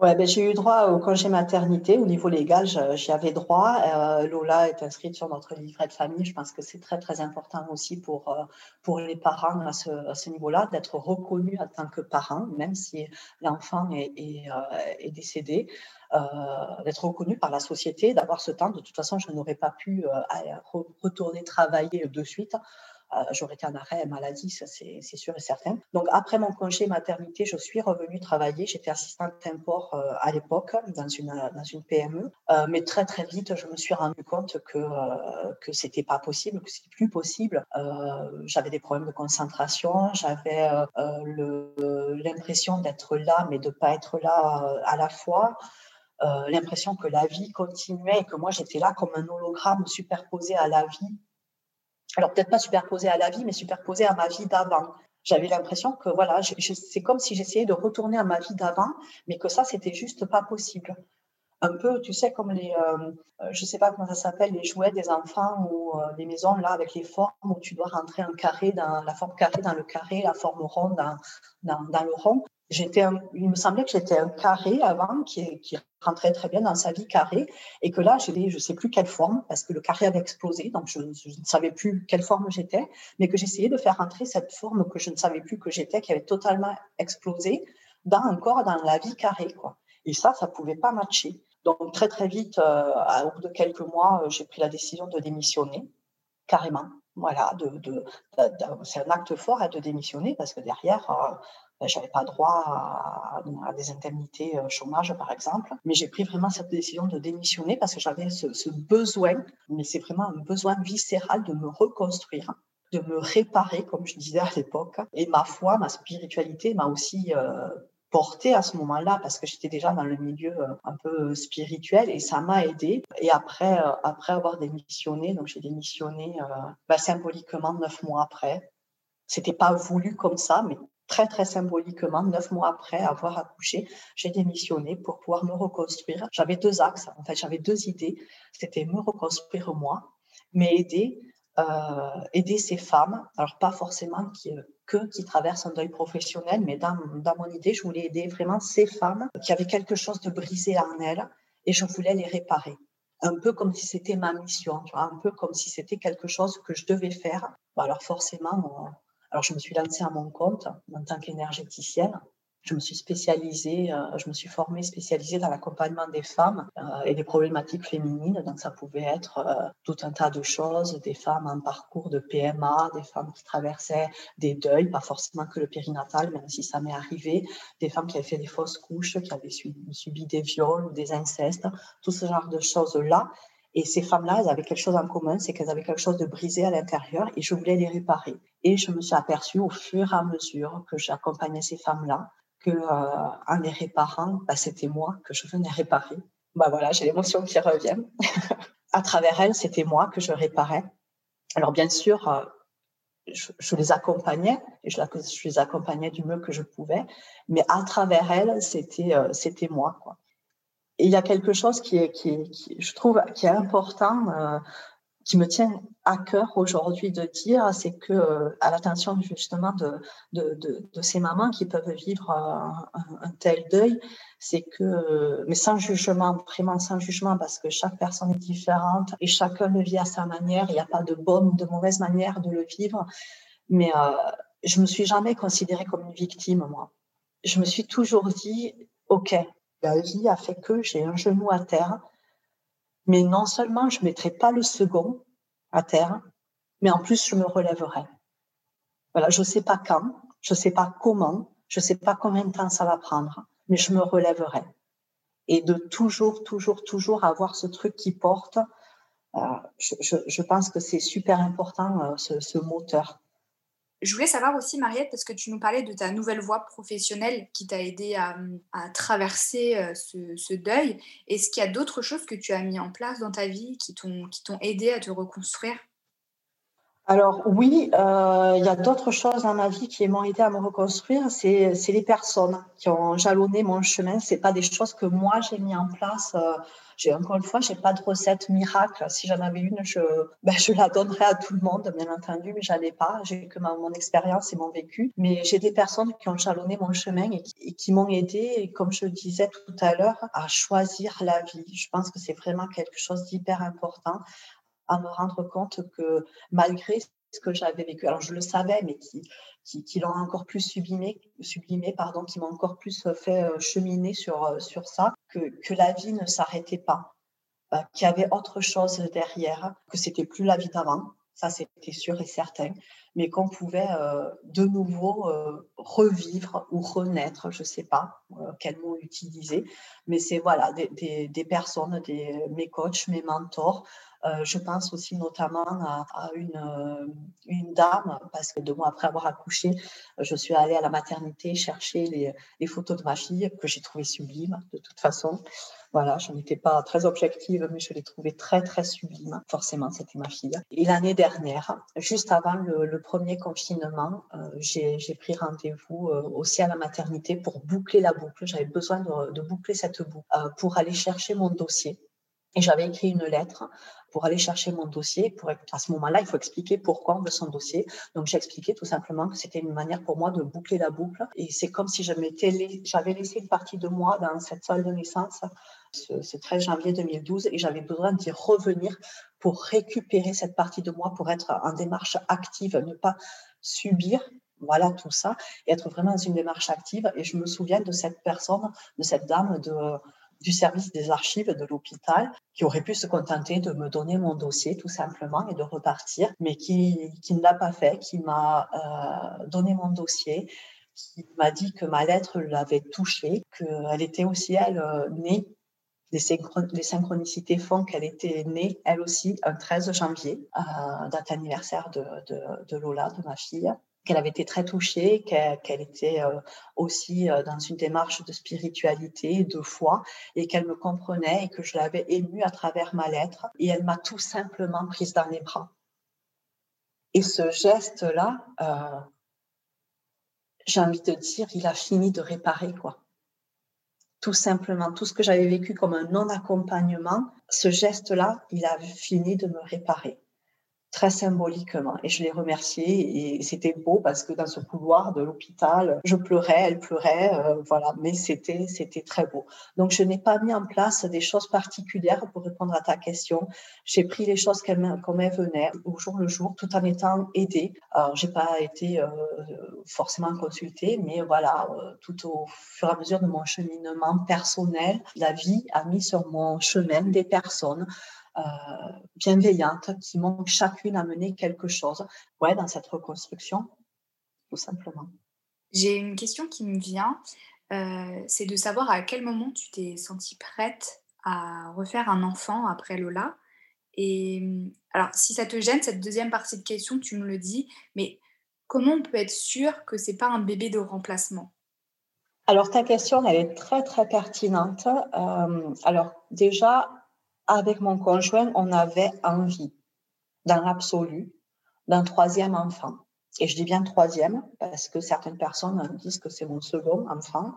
Ouais, ben, j'ai eu droit au congé maternité. Au niveau légal, j'y avais droit. Euh, Lola est inscrite sur notre livret de famille. Je pense que c'est très, très important aussi pour, euh, pour les parents à ce, à ce niveau-là, d'être reconnus en tant que parents, même si l'enfant est, est, euh, est, décédé, d'être reconnu par la société, d'avoir ce temps. De toute façon, je n'aurais pas pu retourner travailler de suite. Euh, j'aurais été en arrêt maladie, ça c'est sûr et certain. Donc après mon congé maternité, je suis revenue travailler. J'étais assistante import euh, à l'époque dans une, dans une PME. Euh, mais très très vite, je me suis rendu compte que, que c'était pas possible, que c'était plus possible. j'avais des problèmes de concentration, j'avais l'impression d'être là, mais de pas être là à la fois. l'impression que la vie continuait et que moi j'étais là comme un hologramme superposé à la vie alors peut-être pas superposé à la vie, mais superposé à ma vie d'avant. J'avais l'impression que voilà, c'est comme si j'essayais de retourner à ma vie d'avant, mais que ça, c'était juste pas possible. Un peu, tu sais, comme les, euh, euh, je sais pas comment ça s'appelle, les jouets des enfants ou euh, les maisons là avec les formes où tu dois rentrer un carré dans la forme carré dans le carré, la forme ronde dans le rond j'étais il me semblait que j'étais un carré avant qui, qui, rentrait très bien dans sa vie carré et que là j'étais je sais plus quelle forme parce que le carré avait explosé donc je, ne savais plus quelle forme j'étais mais que j'essayais de faire rentrer cette forme que je ne savais plus que j'étais qui avait totalement explosé dans un corps dans la vie carrée quoi. Et ça ça pouvait pas matcher. Donc très très vite euh, au bout de quelques mois euh, j'ai pris la décision de démissionner carrément. Voilà, de, de, c'est un acte fort à de démissionner parce que derrière, euh, ben, j'avais pas droit à, des indemnités euh, chômage, par exemple. Mais j'ai pris vraiment cette décision de démissionner parce que j'avais ce, besoin, mais c'est vraiment un besoin viscéral de me reconstruire de me réparer, comme je disais à l'époque. Et ma foi, ma spiritualité m'a aussi euh, portée à ce moment-là parce que j'étais déjà dans le milieu un peu spirituel et ça m'a aidé. Et après, après avoir démissionné, donc j'ai démissionné bah, symboliquement neuf mois après. C'était pas voulu comme ça, mais très très symboliquement, neuf mois après avoir accouché, j'ai démissionné pour pouvoir me reconstruire. J'avais deux axes, en fait, j'avais deux idées. C'était me reconstruire moi, mais aider euh, aider ces femmes, alors pas forcément qui, euh, que qui traversent un deuil professionnel, mais dans, dans, mon idée, je voulais aider vraiment ces femmes qui avaient quelque chose de brisé en elles et je voulais les réparer. Un peu comme si c'était ma mission, un peu comme si c'était quelque chose que je devais faire. alors forcément, alors je me suis lancée à mon compte en tant qu'énergéticienne je me suis spécialisée, euh, je me suis formée spécialisée dans l'accompagnement des femmes euh, et des problématiques féminines. Donc ça pouvait être euh, tout un tas de choses, des femmes en parcours de PMA, des femmes qui traversaient des deuils, pas forcément que le périnatal, même si ça m'est arrivé, des femmes qui avaient fait des fausses couches, qui avaient subi des viols ou des incestes, tout ce genre de choses-là. Et ces femmes-là, elles avaient quelque chose en commun, c'est qu'elles avaient quelque chose de brisé à l'intérieur et je voulais les réparer. Et je me suis aperçue au fur et à mesure que j'accompagnais ces femmes-là que euh, les réparant, bah, c'était moi que je venais réparer. Bah voilà, j'ai l'émotion qui revient. à travers elle, c'était moi que je réparais. Alors bien sûr, euh, je, les accompagnais et je, je, les accompagnais du mieux que je pouvais, mais à travers elle, c'était euh, c'était moi quoi. Il y a quelque chose qui est, qui, qui je trouve, qui est important euh, qui me tient à cœur aujourd'hui de dire, c'est que euh, à l'attention justement de, ces mamans qui peuvent vivre un, tel deuil, c'est que, mais sans jugement, vraiment sans jugement, parce que chaque personne est différente et chacun le vit à sa manière. Il n'y a pas de bonne ou de mauvaise manière de le vivre. Mais euh, je me suis jamais considérée comme une victime, moi. Je me suis toujours dit, OK, la vie a fait que j'ai un genou à terre mais non seulement je ne mettrai pas le second à terre, mais en plus je me relèverai. Voilà, je ne sais pas quand, je ne sais pas comment, je ne sais pas combien de temps ça va prendre, mais je me relèverai. Et de toujours, toujours, toujours avoir ce truc qui porte, euh, je, pense que c'est super important, euh, ce moteur. Je voulais savoir aussi, Mariette, parce que tu nous parlais de ta nouvelle voie professionnelle qui t'a aidé à, traverser euh, ce, deuil. Est-ce qu'il y a d'autres choses que tu as mis en place dans ta vie qui t'ont aidé à te reconstruire? Alors oui, euh, il y a d'autres choses dans ma vie qui m'ont aidé à me reconstruire. C'est les personnes qui ont jalonné mon chemin. C'est pas des choses que moi j'ai mis en place. Euh, j'ai encore une fois, j'ai pas de recette miracle. Si j'en avais une, je, ben, je la donnerais à tout le monde, bien entendu, mais j'en ai pas. J'ai que mon expérience et mon vécu. Mais j'ai des personnes qui ont jalonné mon chemin et qui, qui m'ont aidé, comme je le disais tout à l'heure, à choisir la vie. Je pense que c'est vraiment quelque chose d'hyper important à me rendre compte que malgré ce que j'avais vécu, alors je le savais, mais qui, qui, l'ont encore plus sublimé, sublimé pardon, qui m'ont encore plus fait euh, cheminer sur, euh, sur ça, que, que la vie ne s'arrêtait pas, euh, qu'il y avait autre chose derrière, que c'était plus la vie d'avant, ça c'était sûr et certain, mais qu'on pouvait de nouveau revivre ou renaître, je ne sais pas quel mot utiliser, mais c'est voilà des, des, des personnes, des, mes coachs, mes mentors, euh, je pense aussi notamment à, une, euh, une, dame, parce que deux mois après avoir accouché, je suis allée à la maternité chercher les, les photos de ma fille, que j'ai trouvées sublimes de toute façon. Voilà, je n'étais pas très objective, mais je l'ai trouvée très, très sublime. Forcément, c'était ma fille. Et l'année dernière, juste avant le, premier confinement, euh, j'ai pris rendez-vous aussi à la maternité pour boucler la boucle. J'avais besoin de, de, boucler cette boucle pour aller chercher mon dossier. Et j'avais écrit une lettre pour aller chercher mon dossier. Pour, à ce moment-là, il faut expliquer pourquoi on veut son dossier. Donc, j'ai expliqué tout simplement que c'était une manière pour moi de boucler la boucle. Et c'est comme si j'avais laissé une partie de moi dans cette salle de naissance ce, 13 janvier 2012 et j'avais besoin d'y revenir pour récupérer cette partie de moi, pour être en démarche active, ne pas subir voilà tout ça, et être vraiment dans une démarche active. Et je me souviens de cette personne, de cette dame de du service des archives de l'hôpital qui aurait pu se contenter de me donner mon dossier tout simplement et de repartir, mais qui, qui ne l'a pas fait, qui m'a euh, donné mon dossier, qui m'a dit que ma lettre l'avait touchée, qu'elle était aussi, elle, euh, née. Les, synchronicités font qu'elle était née, elle aussi, un 13 janvier, euh, date anniversaire de, de, de, Lola, de ma fille qu'elle avait été très touchée, qu'elle était euh, aussi euh, dans une démarche de spiritualité, de foi, et qu'elle me comprenait et que je l'avais émue à travers ma lettre. Et elle m'a tout simplement prise dans les bras. Et ce geste-là, euh, j'ai envie de dire, il a fini de réparer, quoi. Tout simplement, tout ce que j'avais vécu comme un non-accompagnement, ce geste-là, il a fini de me réparer très symboliquement. Et je l'ai remercié et c'était beau parce que dans ce couloir de l'hôpital, je pleurais, elle pleurait, euh, voilà. Mais c'était c'était très beau. Donc je n'ai pas mis en place des choses particulières pour répondre à ta question. J'ai pris les choses comme elles venaient au jour le jour, tout en étant aidée. Alors j'ai pas été euh, forcément consultée, mais voilà, euh, tout au fur et à mesure de mon cheminement personnel, la vie a mis sur mon chemin des personnes bienveillantes qui m'ont chacune amené quelque chose ouais, dans cette reconstruction, tout simplement. J'ai une question qui me vient, euh, c'est de savoir à quel moment tu t'es sentie prête à refaire un enfant après Lola. Et alors, si ça te gêne, cette deuxième partie de question, tu me le dis, mais comment on peut être sûr que c'est pas un bébé de remplacement? Alors, ta question, elle est très, très pertinente. Euh, alors, déjà, avec mon conjoint, on avait envie, dans l'absolu, d'un troisième enfant. Et je dis bien troisième parce que certaines personnes disent que c'est mon second enfant,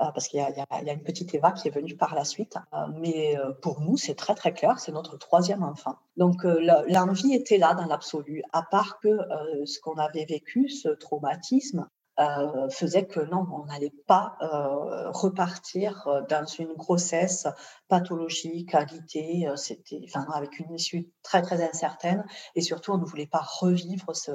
euh, parce qu'il y, a une petite Eva qui est venue par la suite. Euh, mais euh, pour nous, c'est très très clair, c'est notre troisième enfant. Donc l'envie était là dans l'absolu, à part que ce qu'on avait vécu, ce traumatisme, euh, faisait que non, on n'allait pas euh, repartir euh, dans une grossesse pathologique, qualité, c'était, enfin, avec une issue très très incertaine, et surtout on ne voulait pas revivre ce,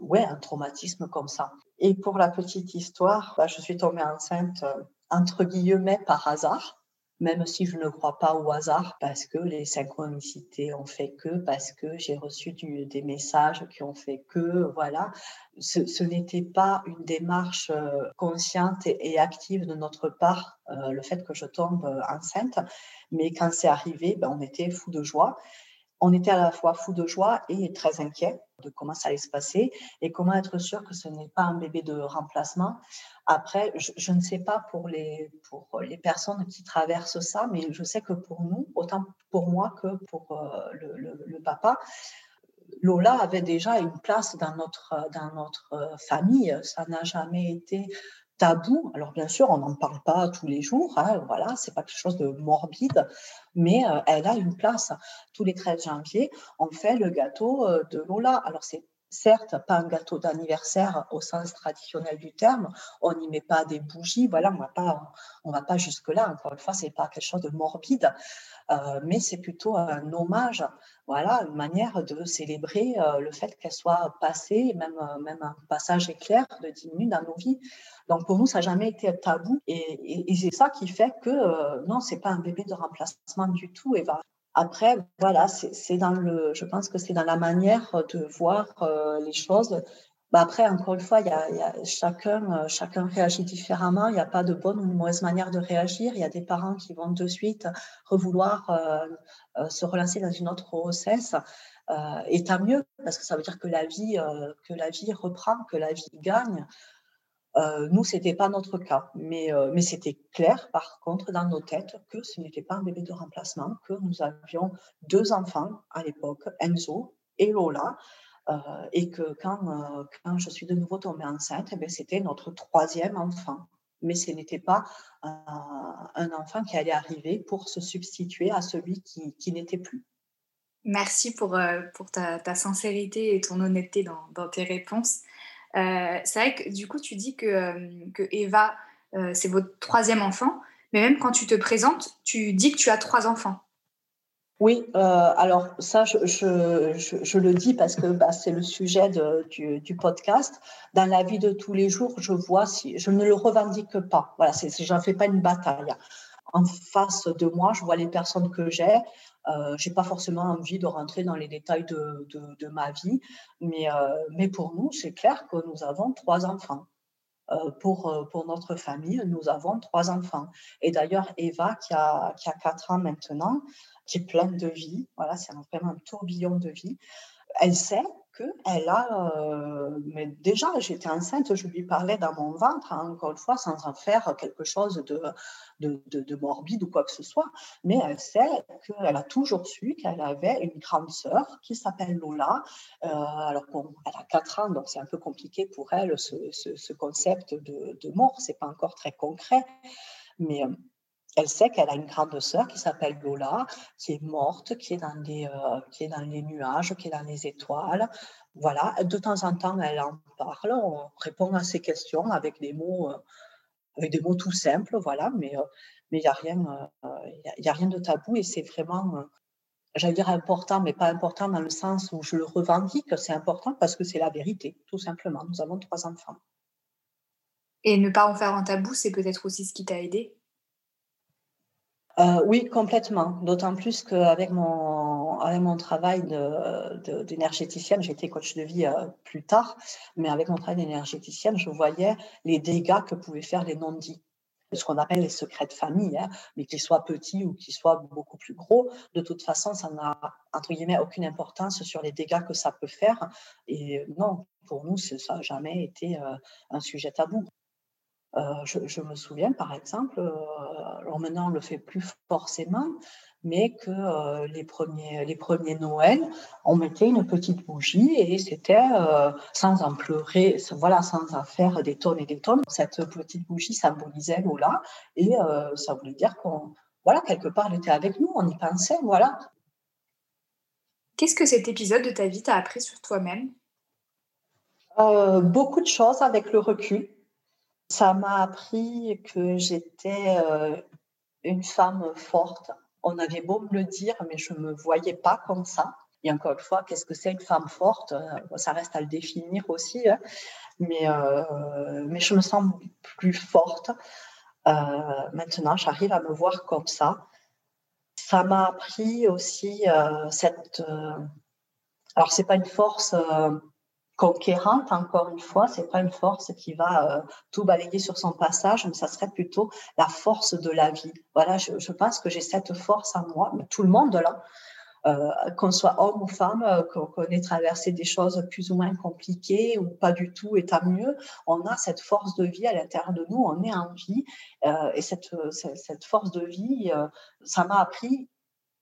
ouais, un traumatisme comme ça. Et pour la petite histoire, bah, je suis tombée enceinte entre guillemets par hasard même si je ne crois pas au hasard, parce que les synchronicités ont fait que, parce que j'ai reçu des messages qui ont fait que, voilà, ce, n'était pas une démarche euh, consciente et, active de notre part, euh, le fait que je tombe euh, enceinte, mais quand c'est arrivé, ben, on était fou de joie on était à la fois fou de joie et très inquiet de comment ça allait se passer et comment être sûr que ce n'est pas un bébé de remplacement. Après, je, ne sais pas pour les, pour les personnes qui traversent ça, mais je sais que pour nous, autant pour moi que pour euh, le, papa, Lola avait déjà une place dans notre, dans notre euh, famille. Ça n'a jamais été tabou. Alors bien sûr, on n'en parle pas tous les jours, hein, voilà, c'est pas quelque chose de morbide, mais euh, elle a une place. Tous les 13 janvier, on fait le gâteau euh, de Lola. Alors c'est certes pas un gâteau d'anniversaire au sens traditionnel du terme, on n'y met pas des bougies, voilà, on va pas, on va pas jusque là. Encore une fois, c'est pas quelque chose de morbide, euh, mais c'est plutôt un hommage, voilà, une manière de célébrer euh, le fait qu'elle soit passée, même, euh, même un passage éclair de 10 minutes dans nos vies. Donc pour nous, ça n'a jamais été tabou, et, et, c'est ça qui fait que non, c'est pas un bébé de remplacement du tout, Eva. Après, voilà, c'est dans le, je pense que c'est dans la manière de voir les choses bah, après, encore une fois, il y a, chacun, euh, chacun réagit différemment. Il n'y a pas de bonne ou de mauvaise manière de réagir. Il y a des parents qui vont de suite revouloir euh, euh, se relancer dans une autre grossesse. et tant mieux, parce que ça veut dire que la vie, que la vie reprend, que la vie gagne. Nous, ce n'était pas notre cas, mais, mais c'était clair, par contre, dans nos têtes, que ce n'était pas un bébé de remplacement, que nous avions deux enfants à l'époque, Enzo et Lola, euh, et que quand, euh, quand je suis de nouveau tombée enceinte, eh c'était notre troisième enfant. Mais ce n'était pas un enfant qui allait arriver pour se substituer à celui qui, qui n'était plus. Merci pour, euh, pour ta, ta, sincérité et ton honnêteté dans, dans tes réponses. C'est vrai que du coup, tu dis que, que Eva, c'est votre troisième enfant, mais même quand tu te présentes, tu dis que tu as trois enfants. Oui, euh, alors ça, je, je, le dis parce que bah, c'est le sujet du, du, podcast. Dans la vie de tous les jours, je vois si je ne le revendique pas. Voilà, c'est, j'en fais pas une bataille. En face de moi, je vois les personnes que j'ai. Euh, j'ai pas forcément envie de rentrer dans les détails de, de, de ma vie, mais, euh, mais pour nous, c'est clair que nous avons trois enfants. Euh, pour, euh, pour notre famille, nous avons trois enfants. Et d'ailleurs, Eva, qui a, qui a quatre ans maintenant, qui est pleine de vie, voilà, c'est vraiment un tourbillon de vie, elle sait qu'elle a, euh, mais déjà j'étais enceinte, je lui parlais dans mon ventre, hein, encore une fois, sans en faire quelque chose de, de, de, morbide ou quoi que ce soit, mais elle sait qu'elle a toujours su qu'elle avait une grande sœur qui s'appelle Lola, euh, alors qu'elle a 4 ans, donc c'est un peu compliqué pour elle ce, ce, concept de, de mort, c'est pas encore très concret, mais euh, elle sait qu'elle a une grande sœur qui s'appelle Lola, qui est morte, qui est, dans les, euh, qui est dans les nuages, qui est dans les étoiles. Voilà, de temps en temps, elle en parle, on répond à ses questions avec des mots, euh, avec des mots tout simples, voilà, mais euh, mais il n'y a, rien, il a rien de tabou et c'est vraiment, j'allais dire important, mais pas important dans le sens où je le revendique, c'est important parce que c'est la vérité, tout simplement. Nous avons trois enfants. Et ne pas en faire un tabou, c'est peut-être aussi ce qui t'a aidé? Euh, oui, complètement. D'autant plus qu'avec mon, avec mon travail d'énergéticienne, de, j'étais coach de vie euh, plus tard, mais avec mon travail d'énergéticienne, je voyais les dégâts que pouvaient faire les non-dits. Ce qu'on appelle les secrets de famille, hein, mais qu'ils soient petits ou qu'ils soient beaucoup plus gros, de toute façon, ça n'a, entre guillemets, aucune importance sur les dégâts que ça peut faire. Et non, pour nous, ça n'a jamais été euh, un sujet tabou. Euh, je, me souviens, par exemple, euh, alors maintenant on ne le fait plus forcément, mais que euh, les, premiers, les premiers Noël, on mettait une petite bougie et c'était sans en pleurer, voilà, sans en faire des tonnes et des tonnes. Cette petite bougie symbolisait Lola et ça voulait dire qu'on, voilà, quelque part, elle était avec nous, on y pensait, voilà. Qu'est-ce que cet épisode de ta vie t'a appris sur toi-même? Beaucoup de choses avec le recul. Ça m'a appris que j'étais euh, une femme forte. On avait beau me le dire, mais je ne me voyais pas comme ça. Et encore une fois, qu'est-ce que c'est une femme forte? Euh, Ça reste à le définir aussi. Hein. Euh, mais je me sens plus forte. maintenant, j'arrive à me voir comme ça. Ça m'a appris aussi cette... alors, ce n'est pas une force conquérante, encore une fois, c'est pas une force qui va euh, tout balayer sur son passage, mais ça serait plutôt la force de la vie. Voilà, je, pense que j'ai cette force en moi, tout le monde là, euh, qu'on soit homme ou femme, euh, qu'on ait traversé des choses plus ou moins compliquées ou pas du tout, et tant mieux, on a cette force de vie à l'intérieur de nous, on est en vie, et cette, cette, force de vie, ça m'a appris,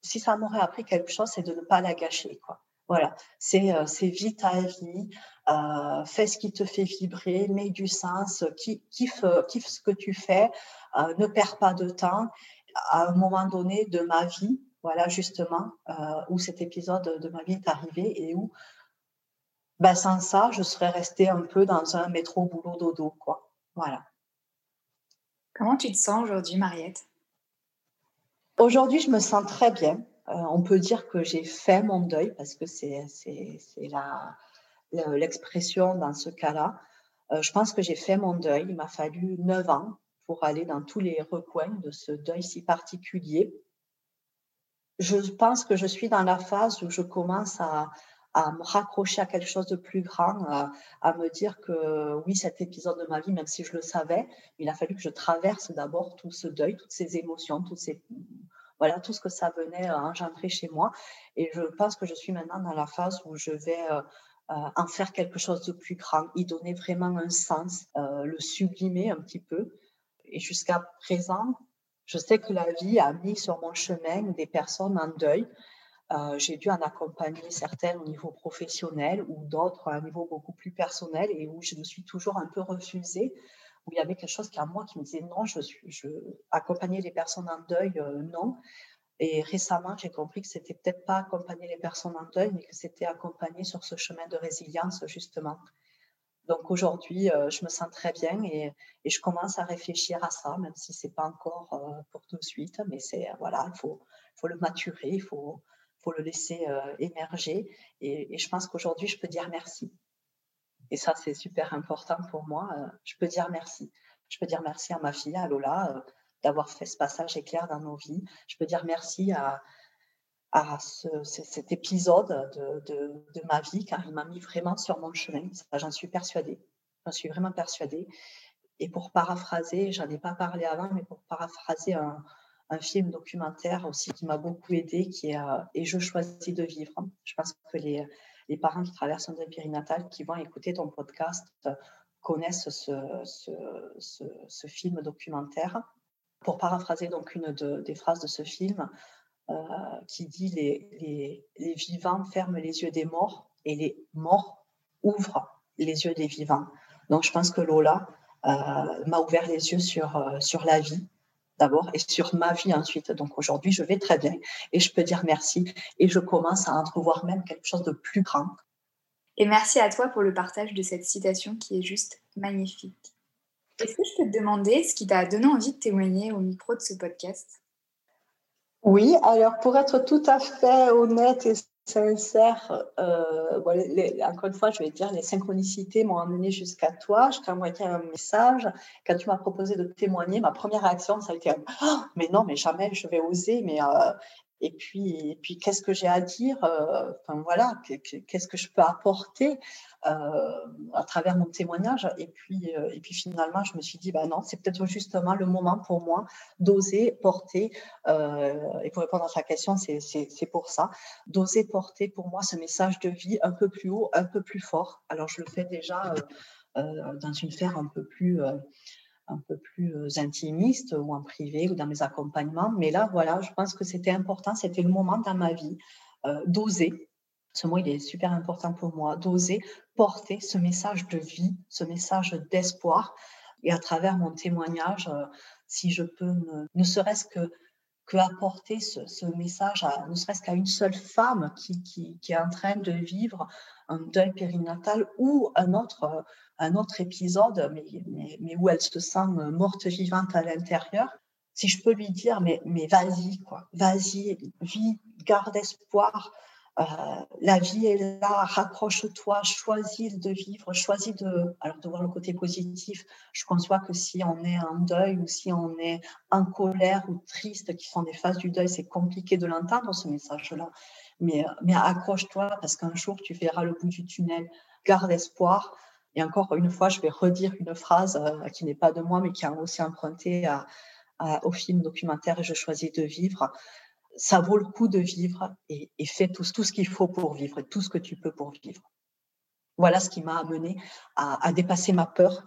si ça m'aurait appris quelque chose, c'est de ne pas la gâcher, quoi. Voilà, c'est euh, vis ta vie, euh, fais ce qui te fait vibrer, mets du sens, kiffe, kiffe ce que tu fais, euh, ne perds pas de temps. À un moment donné de ma vie, voilà justement où cet épisode de ma vie est arrivé et où, ben, sans ça, je serais restée un peu dans un métro boulot dodo, quoi. Voilà. Comment tu te sens aujourd'hui, Mariette? Aujourd'hui, je me sens très bien. Euh, on peut dire que j'ai fait mon deuil parce que c'est l'expression dans ce cas-là. Euh, je pense que j'ai fait mon deuil. Il m'a fallu neuf ans pour aller dans tous les recoins de ce deuil si particulier. Je pense que je suis dans la phase où je commence à, me raccrocher à quelque chose de plus grand, à, à, me dire que oui, cet épisode de ma vie, même si je le savais, il a fallu que je traverse d'abord tout ce deuil, toutes ces émotions, toutes ces voilà tout ce que ça venait euh, engendrer chez moi. Et je pense que je suis maintenant dans la phase où je vais euh, euh, en faire quelque chose de plus grand, y donner vraiment un sens, le sublimer un petit peu. Et jusqu'à présent, je sais que la vie a mis sur mon chemin des personnes en deuil. j'ai dû en accompagner certaines au niveau professionnel ou d'autres à un niveau beaucoup plus personnel et où je me suis toujours un peu refusée où il y avait quelque chose qui à moi qui me disait non, je suis, accompagner les personnes en deuil, euh, non. Et récemment, j'ai compris que c'était peut-être pas accompagner les personnes en deuil, mais que c'était accompagner sur ce chemin de résilience justement. Donc aujourd'hui, euh, je me sens très bien et, je commence à réfléchir à ça, même si c'est pas encore euh, pour tout de suite, mais c'est voilà, il faut, le maturer, il faut, le laisser émerger. Et je pense qu'aujourd'hui, je peux dire merci. Et ça, c'est super important pour moi. Euh, je peux dire merci. Je peux dire merci à ma fille, à Lola, euh, d'avoir fait ce passage éclair dans nos vies. Je peux dire merci à, à cet épisode de, de, ma vie, car il m'a mis vraiment sur mon chemin. J'en suis persuadée. J'en suis vraiment persuadée. Et pour paraphraser, j'en ai pas parlé avant, mais pour paraphraser un, un film documentaire aussi qui m'a beaucoup aidé, qui est euh, Et je choisis de vivre. Je pense que les, les parents qui traversent un deuil périnatal, qui vont écouter ton podcast, connaissent ce, film documentaire. Pour paraphraser donc une des phrases de ce film, euh, qui dit les, vivants ferment les yeux des morts et les morts ouvrent les yeux des vivants. Donc je pense que Lola euh, m'a ouvert les yeux sur, euh, sur la vie d'abord et sur ma vie ensuite. Donc aujourd'hui, je vais très bien et je peux dire merci et je commence à entrevoir même quelque chose de plus grand. Et merci à toi pour le partage de cette citation qui est juste magnifique. Est-ce que je peux te demander ce qui t'a donné envie de témoigner au micro de ce podcast? Oui, alors pour être tout à fait honnête et sincère, euh, encore une fois, je vais dire, les synchronicités m'ont amené jusqu'à toi. Je t'ai envoyé un message. Quand tu m'as proposé de témoigner, ma première réaction, ça a été oh, Mais non, mais jamais je vais oser. Mais, euh, et puis, et puis qu'est-ce que j'ai à dire euh, Enfin voilà, qu'est-ce que je peux apporter euh, à travers mon témoignage? Et puis, euh, et puis finalement, je me suis dit, bah non, c'est peut-être justement le moment pour moi d'oser porter. et pour répondre à ta question, c'est pour ça, d'oser porter pour moi ce message de vie un peu plus haut, un peu plus fort. Alors je le fais déjà dans une sphère un peu plus un peu plus euh, intimiste ou en privé ou dans mes accompagnements. Mais là, voilà, je pense que c'était important, c'était le moment dans ma vie euh, d'oser. Ce mot, il est super important pour moi, d'oser porter ce message de vie, ce message d'espoir. Et à travers mon témoignage, euh, si je peux ne serait-ce que apporter ce, message, à, ne serait-ce qu'à une seule femme qui, qui, qui, est en train de vivre un deuil périnatal ou un autre, un autre épisode, mais, mais, mais où elle se sent morte vivante à l'intérieur, si je peux lui dire, mais, mais vas-y, quoi, vas-y, vis, garde espoir, euh, la vie est là, raccroche-toi, choisis de vivre, choisis de, alors de voir le côté positif. Je conçois que si on est en deuil ou si on est en colère ou triste, qui sont des phases du deuil, c'est compliqué de l'entendre ce message-là. Mais, mais accroche-toi parce qu'un jour tu verras le bout du tunnel. Garde espoir. Et encore une fois, je vais redire une phrase euh, qui n'est pas de moi, mais qui a aussi emprunté au film documentaire je choisis de vivre ça vaut le coup de vivre et, fais tout, ce qu'il faut pour vivre et tout ce que tu peux pour vivre. Voilà ce qui m'a amené à, dépasser ma peur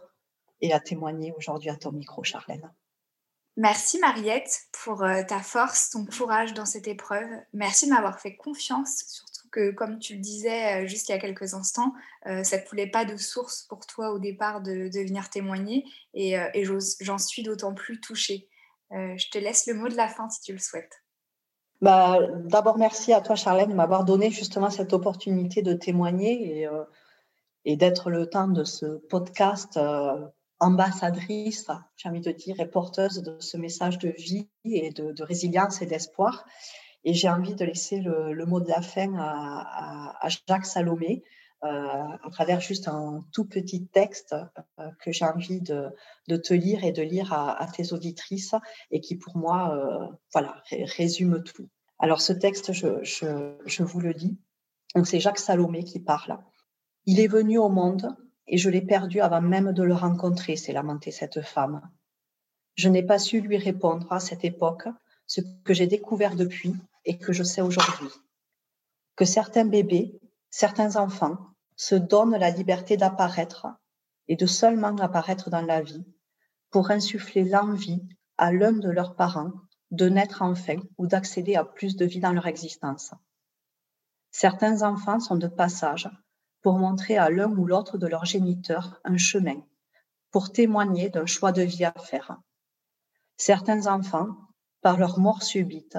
et à témoigner aujourd'hui à ton micro, Charlène. Merci Mariette pour euh, ta force, ton courage dans cette épreuve. Merci de m'avoir fait confiance, surtout que comme tu le disais euh, juste il y a quelques instants, euh, ça ne coulait pas de source pour toi au départ de, venir témoigner et j'en suis d'autant plus touchée. je te laisse le mot de la fin si tu le souhaites. Bah, D'abord, merci à toi, Charlène, de m'avoir donné justement cette opportunité de témoigner et, euh, d'être le temps de ce podcast euh, ambassadrice, j'ai envie de dire, et porteuse de ce message de vie et de, résilience et d'espoir. Et j'ai envie de laisser le, mot de la fin à, Jacques Salomé, à travers juste un tout petit texte que j'ai envie de, te lire et de lire à, tes auditrices et qui pour moi voilà, résume tout. Alors ce texte, je, vous le dis. c'est Jacques Salomé qui parle. Il est venu au monde et je l'ai perdu avant même de le rencontrer, s'est lamentée cette femme. Je n'ai pas su lui répondre à cette époque ce que j'ai découvert depuis et que je sais aujourd'hui. Que certains bébés, certains enfants se donnent la liberté d'apparaître et de seulement apparaître dans la vie pour insuffler l'envie à l'un de leurs parents de naître enfin ou d'accéder à plus de vie dans leur existence. Certains enfants sont de passage pour montrer à l'un ou l'autre de leurs géniteurs un chemin, pour témoigner d'un choix de vie à faire. Certains enfants, par leur mort subite,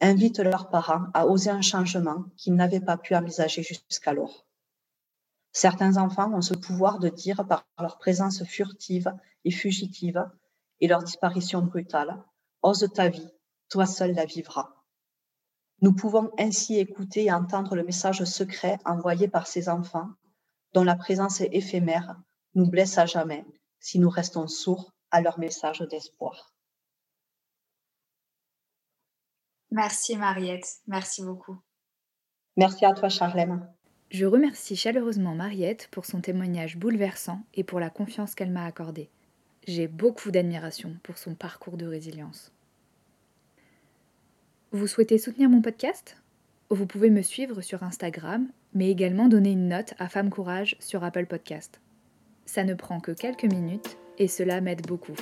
invitent leurs parents à oser un changement qu'ils n'avaient pas pu envisager jusqu'alors. Certains enfants ont ce pouvoir de dire par leur présence furtive et fugitive et leur disparition brutale Ose ta vie, toi seul la vivras. Nous pouvons ainsi écouter et entendre le message secret envoyé par ces enfants, dont la présence éphémère nous blesse à jamais si nous restons sourds à leur message d'espoir. Merci Mariette, merci beaucoup. Merci à toi Charlène. Je remercie chaleureusement Mariette pour son témoignage bouleversant et pour la confiance qu'elle m'a accordée. J'ai beaucoup d'admiration pour son parcours de résilience. Vous souhaitez soutenir mon podcast? Vous pouvez me suivre sur Instagram, mais également donner une note à Femme Courage sur Apple Podcast. Ça ne prend que quelques minutes et cela m'aide beaucoup.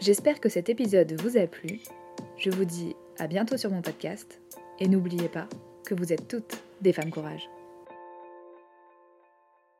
J'espère que cet épisode vous a plu. Je vous dis à bientôt sur mon podcast et n'oubliez pas que vous êtes toutes des femmes courage.